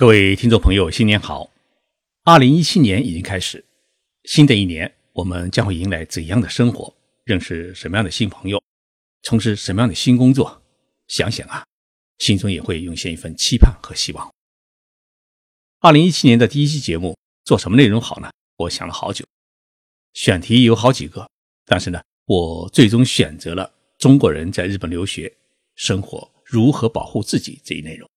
各位听众朋友，新年好！二零一七年已经开始，新的一年我们将会迎来怎样的生活？认识什么样的新朋友？从事什么样的新工作？想想啊，心中也会涌现一份期盼和希望。二零一七年的第一期节目做什么内容好呢？我想了好久，选题有好几个，但是呢，我最终选择了中国人在日本留学生活如何保护自己这一内容。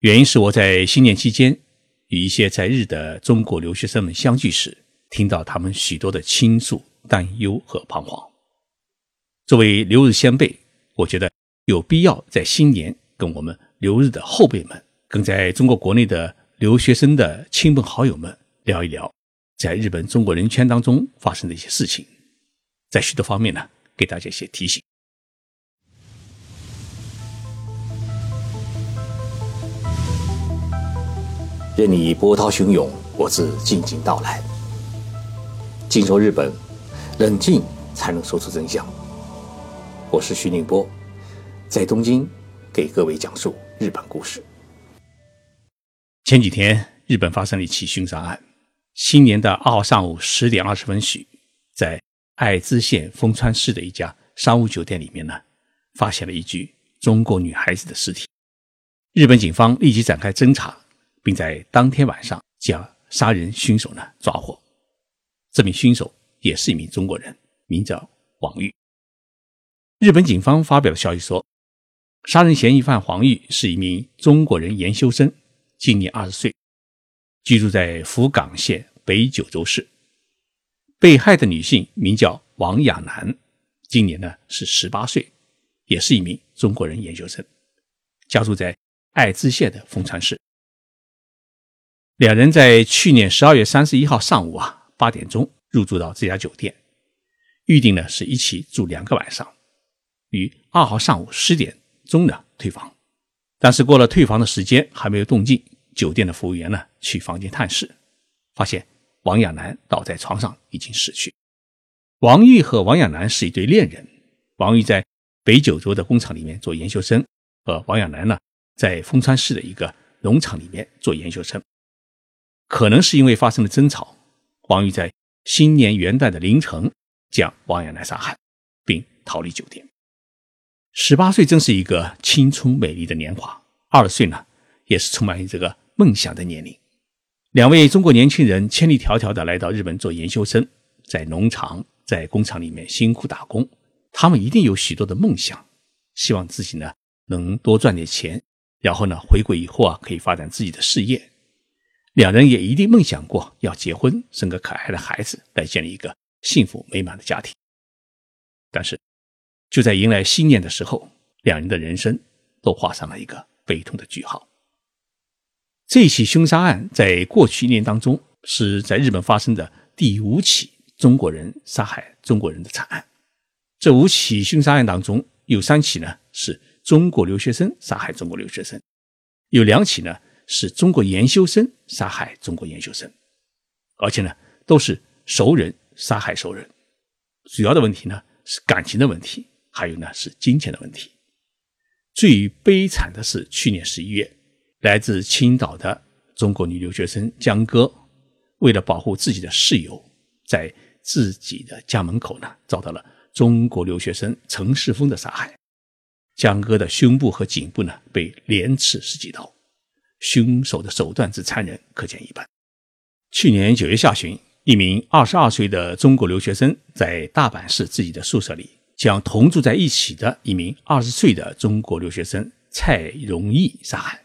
原因是我在新年期间与一些在日的中国留学生们相聚时，听到他们许多的倾诉、担忧和彷徨。作为留日先辈，我觉得有必要在新年跟我们留日的后辈们，跟在中国国内的留学生的亲朋好友们聊一聊，在日本中国人圈当中发生的一些事情，在许多方面呢，给大家一些提醒。任你波涛汹涌，我自静静到来。静说日本，冷静才能说出真相。我是徐宁波，在东京给各位讲述日本故事。前几天，日本发生了一起凶杀案。新年的二号上午十点二十分许，在爱知县丰川市的一家商务酒店里面呢，发现了一具中国女孩子的尸体。日本警方立即展开侦查。并在当天晚上将杀人凶手呢抓获。这名凶手也是一名中国人，名叫王玉。日本警方发表的消息说，杀人嫌疑犯黄玉是一名中国人研修生，今年二十岁，居住在福冈县北九州市。被害的女性名叫王亚楠，今年呢是十八岁，也是一名中国人研究生，家住在爱知县的丰川市。两人在去年十二月三十一号上午啊八点钟入住到这家酒店，预定呢是一起住两个晚上，于二号上午十点钟呢退房，但是过了退房的时间还没有动静，酒店的服务员呢去房间探视，发现王亚楠倒在床上已经死去。王玉和王亚楠是一对恋人，王玉在北九州的工厂里面做研究生，而王亚楠呢在丰川市的一个农场里面做研究生。可能是因为发生了争吵，王玉在新年元旦的凌晨将王亚楠杀害，并逃离酒店。十八岁正是一个青春美丽的年华，二十岁呢也是充满这个梦想的年龄。两位中国年轻人千里迢迢的来到日本做研修生，在农场、在工厂里面辛苦打工，他们一定有许多的梦想，希望自己呢能多赚点钱，然后呢回国以后啊可以发展自己的事业。两人也一定梦想过要结婚，生个可爱的孩子，来建立一个幸福美满的家庭。但是，就在迎来新年的时候，两人的人生都画上了一个悲痛的句号。这起凶杀案在过去一年当中是在日本发生的第五起中国人杀害中国人的惨案。这五起凶杀案当中，有三起呢是中国留学生杀害中国留学生，有两起呢。是中国研修生杀害中国研修生，而且呢都是熟人杀害熟人。主要的问题呢是感情的问题，还有呢是金钱的问题。最悲惨的是去年十一月，来自青岛的中国女留学生江歌，为了保护自己的室友，在自己的家门口呢遭到了中国留学生陈世峰的杀害。江歌的胸部和颈部呢被连刺十几刀。凶手的手段之残忍，可见一斑。去年九月下旬，一名二十二岁的中国留学生在大阪市自己的宿舍里，将同住在一起的一名二十岁的中国留学生蔡荣义杀害，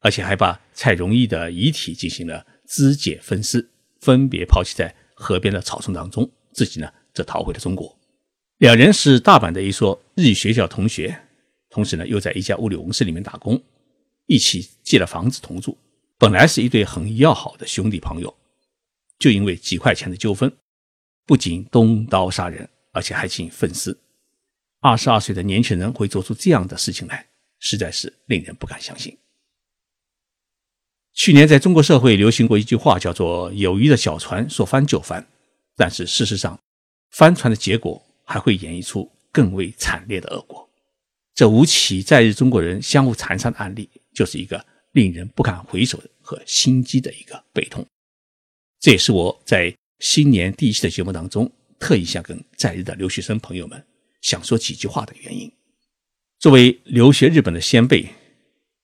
而且还把蔡荣义的遗体进行了肢解分尸，分别抛弃在河边的草丛当中。自己呢，则逃回了中国。两人是大阪的一所日语学校同学，同时呢，又在一家物流公司里面打工。一起借了房子同住，本来是一对很要好的兄弟朋友，就因为几块钱的纠纷，不仅动刀杀人，而且还进行分尸。二十二岁的年轻人会做出这样的事情来，实在是令人不敢相信。去年在中国社会流行过一句话，叫做“友谊的小船说翻就翻”，但是事实上，翻船的结果还会演绎出更为惨烈的恶果。这五起在日中国人相互残杀的案例。就是一个令人不敢回首和心机的一个悲痛。这也是我在新年第一期的节目当中特意想跟在日的留学生朋友们想说几句话的原因。作为留学日本的先辈，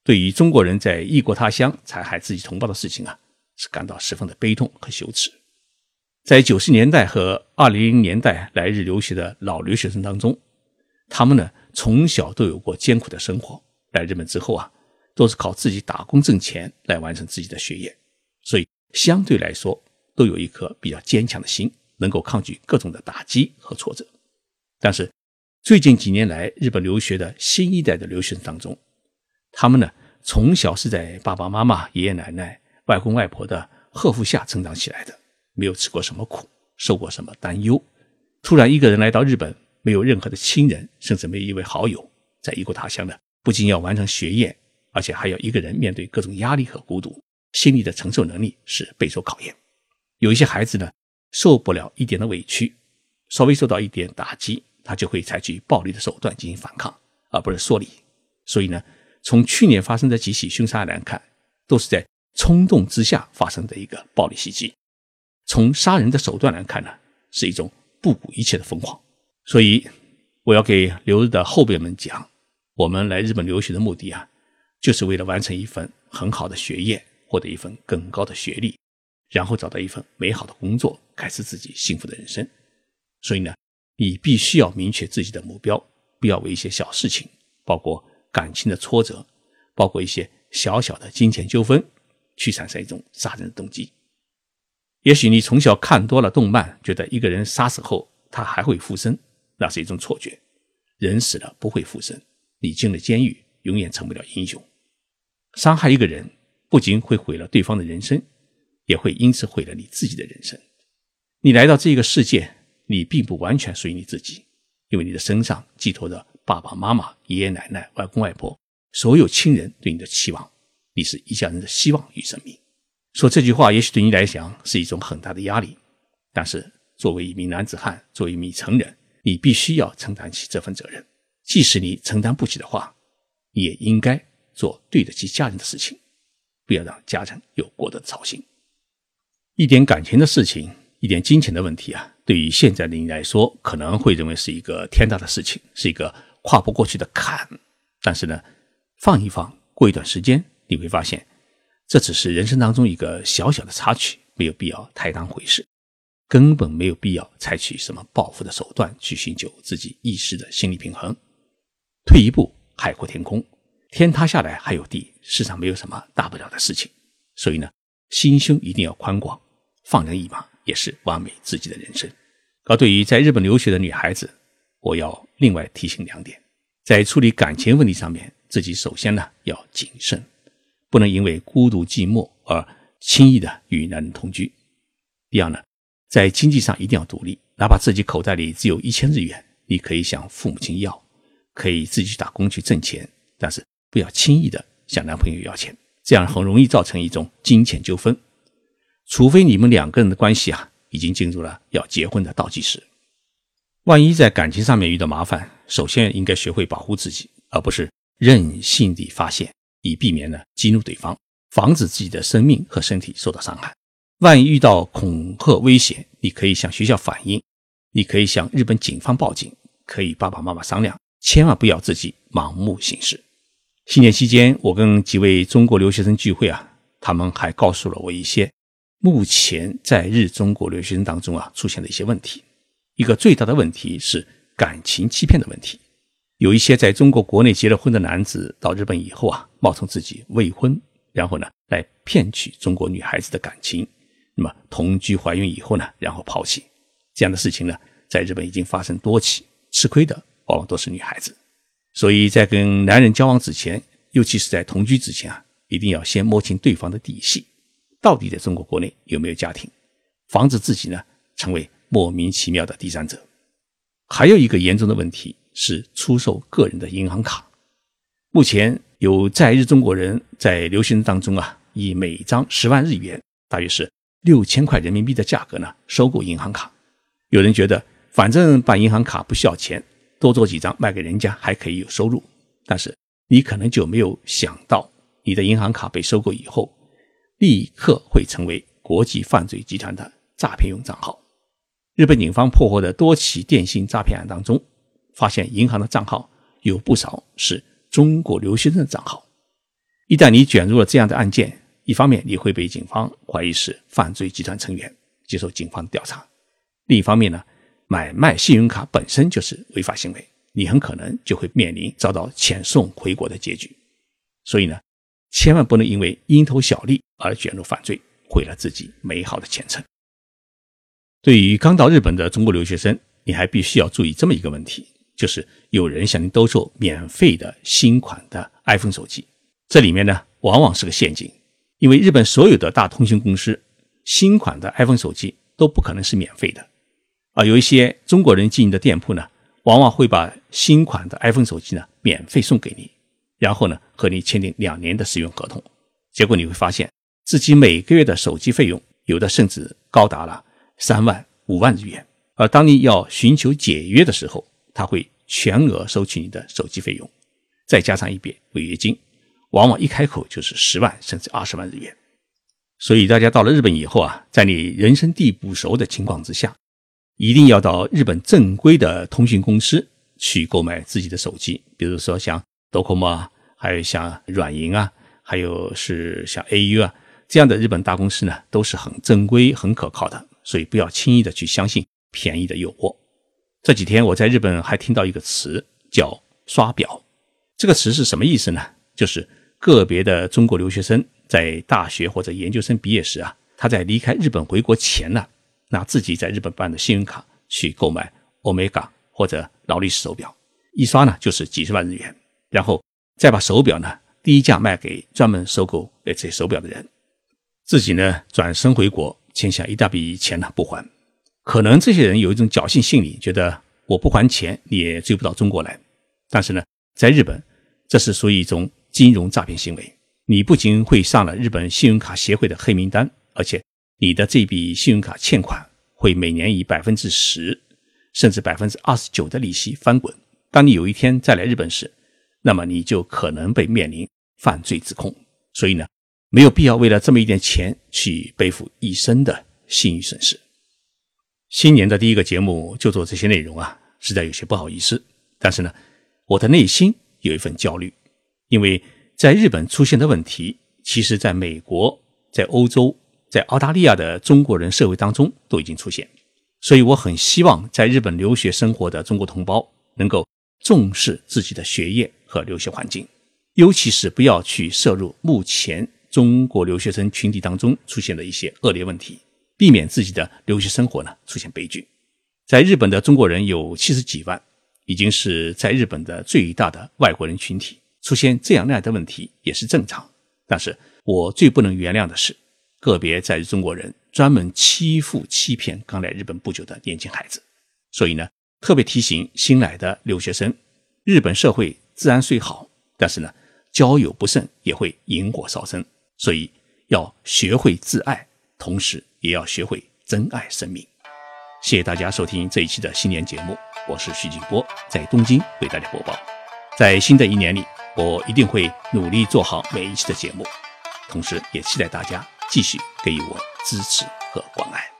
对于中国人在异国他乡残害自己同胞的事情啊，是感到十分的悲痛和羞耻。在九十年代和二零零年代来日留学的老留学生当中，他们呢从小都有过艰苦的生活，来日本之后啊，都是靠自己打工挣钱来完成自己的学业，所以相对来说都有一颗比较坚强的心，能够抗拒各种的打击和挫折。但是，最近几年来，日本留学的新一代的留学生当中，他们呢从小是在爸爸妈妈、爷爷奶奶、外公外婆的呵护下成长起来的，没有吃过什么苦，受过什么担忧。突然一个人来到日本，没有任何的亲人，甚至没有一位好友，在异国他乡呢，不仅要完成学业，而且还要一个人面对各种压力和孤独，心理的承受能力是备受考验。有一些孩子呢，受不了一点的委屈，稍微受到一点打击。他就会采取暴力的手段进行反抗，而不是说理。所以呢，从去年发生的几起凶杀案来看，都是在冲动之下发生的一个暴力袭击。从杀人的手段来看呢，是一种不顾一切的疯狂。所以，我要给留日的后辈们讲，我们来日本留学的目的啊，就是为了完成一份很好的学业，获得一份更高的学历，然后找到一份美好的工作，开始自己幸福的人生。所以呢。你必须要明确自己的目标，不要为一些小事情，包括感情的挫折，包括一些小小的金钱纠纷，去产生一种杀人的动机。也许你从小看多了动漫，觉得一个人杀死后他还会复生，那是一种错觉。人死了不会复生，你进了监狱永远成不了英雄。伤害一个人不仅会毁了对方的人生，也会因此毁了你自己的人生。你来到这个世界。你并不完全属于你自己，因为你的身上寄托着爸爸妈妈、爷爷奶奶、外公外婆所有亲人对你的期望。你是一家人的希望与生命。说这句话，也许对你来讲是一种很大的压力，但是作为一名男子汉，作为一名成人，你必须要承担起这份责任。即使你承担不起的话，也应该做对得起家人的事情，不要让家人有过多的操心。一点感情的事情，一点金钱的问题啊。对于现在的你来说，可能会认为是一个天大的事情，是一个跨不过去的坎。但是呢，放一放，过一段时间，你会发现，这只是人生当中一个小小的插曲，没有必要太当回事，根本没有必要采取什么报复的手段去寻求自己一时的心理平衡。退一步，海阔天空，天塌下来还有地，世上没有什么大不了的事情。所以呢，心胸一定要宽广，放人一马。也是完美自己的人生。而对于在日本留学的女孩子，我要另外提醒两点：在处理感情问题上面，自己首先呢要谨慎，不能因为孤独寂寞而轻易的与男人同居；第二呢，在经济上一定要独立，哪怕自己口袋里只有一千日元，你可以向父母亲要，可以自己去打工去挣钱，但是不要轻易的向男朋友要钱，这样很容易造成一种金钱纠纷。除非你们两个人的关系啊，已经进入了要结婚的倒计时。万一在感情上面遇到麻烦，首先应该学会保护自己，而不是任性地发泄，以避免呢激怒对方，防止自己的生命和身体受到伤害。万一遇到恐吓威胁，你可以向学校反映，你可以向日本警方报警，可以爸爸妈妈商量，千万不要自己盲目行事。新年期间，我跟几位中国留学生聚会啊，他们还告诉了我一些。目前在日中国留学生当中啊，出现的一些问题。一个最大的问题是感情欺骗的问题。有一些在中国国内结了婚的男子到日本以后啊，冒充自己未婚，然后呢来骗取中国女孩子的感情。那么同居怀孕以后呢，然后抛弃。这样的事情呢，在日本已经发生多起，吃亏的往往都是女孩子。所以在跟男人交往之前，尤其是在同居之前啊，一定要先摸清对方的底细。到底在中国国内有没有家庭，防止自己呢成为莫名其妙的第三者？还有一个严重的问题是出售个人的银行卡。目前有在日中国人在留学当中啊，以每张十万日元，大约是六千块人民币的价格呢收购银行卡。有人觉得反正办银行卡不需要钱，多做几张卖给人家还可以有收入。但是你可能就没有想到，你的银行卡被收购以后。立刻会成为国际犯罪集团的诈骗用账号。日本警方破获的多起电信诈骗案当中，发现银行的账号有不少是中国留学生的账号。一旦你卷入了这样的案件，一方面你会被警方怀疑是犯罪集团成员，接受警方的调查；另一方面呢，买卖信用卡本身就是违法行为，你很可能就会面临遭到遣送回国的结局。所以呢，千万不能因为蝇头小利而卷入犯罪，毁了自己美好的前程。对于刚到日本的中国留学生，你还必须要注意这么一个问题，就是有人向你兜售免费的新款的 iPhone 手机，这里面呢往往是个陷阱，因为日本所有的大通讯公司新款的 iPhone 手机都不可能是免费的，而有一些中国人经营的店铺呢，往往会把新款的 iPhone 手机呢免费送给你。然后呢，和你签订两年的使用合同，结果你会发现自己每个月的手机费用，有的甚至高达了三万、五万日元。而当你要寻求解约的时候，他会全额收取你的手机费用，再加上一笔违约金，往往一开口就是十万甚至二十万日元。所以大家到了日本以后啊，在你人生地不熟的情况之下，一定要到日本正规的通讯公司去购买自己的手机，比如说像。d o c o m o 啊，还有像软银啊，还有是像 AU 啊这样的日本大公司呢，都是很正规、很可靠的，所以不要轻易的去相信便宜的诱惑。这几天我在日本还听到一个词叫“刷表”，这个词是什么意思呢？就是个别的中国留学生在大学或者研究生毕业时啊，他在离开日本回国前呢，拿自己在日本办的信用卡去购买 Omega 或者劳力士手表，一刷呢就是几十万日元。然后再把手表呢低价卖给专门收购这些手表的人，自己呢转身回国欠下一大笔钱呢不还。可能这些人有一种侥幸心理，觉得我不还钱你也追不到中国来。但是呢，在日本这是属于一种金融诈骗行为，你不仅会上了日本信用卡协会的黑名单，而且你的这笔信用卡欠款会每年以百分之十甚至百分之二十九的利息翻滚。当你有一天再来日本时，那么你就可能被面临犯罪指控，所以呢，没有必要为了这么一点钱去背负一生的信誉损失。新年的第一个节目就做这些内容啊，实在有些不好意思。但是呢，我的内心有一份焦虑，因为在日本出现的问题，其实在美国、在欧洲、在澳大利亚的中国人社会当中都已经出现，所以我很希望在日本留学生活的中国同胞能够重视自己的学业。和留学环境，尤其是不要去涉入目前中国留学生群体当中出现的一些恶劣问题，避免自己的留学生活呢出现悲剧。在日本的中国人有七十几万，已经是在日本的最大的外国人群体，出现这样那样的问题也是正常。但是我最不能原谅的是，个别在日中国人专门欺负欺骗刚来日本不久的年轻孩子。所以呢，特别提醒新来的留学生，日本社会。自然虽好，但是呢，交友不慎也会引火烧身，所以要学会自爱，同时也要学会珍爱生命。谢谢大家收听这一期的新年节目，我是徐景波，在东京为大家播报。在新的一年里，我一定会努力做好每一期的节目，同时也期待大家继续给予我支持和关爱。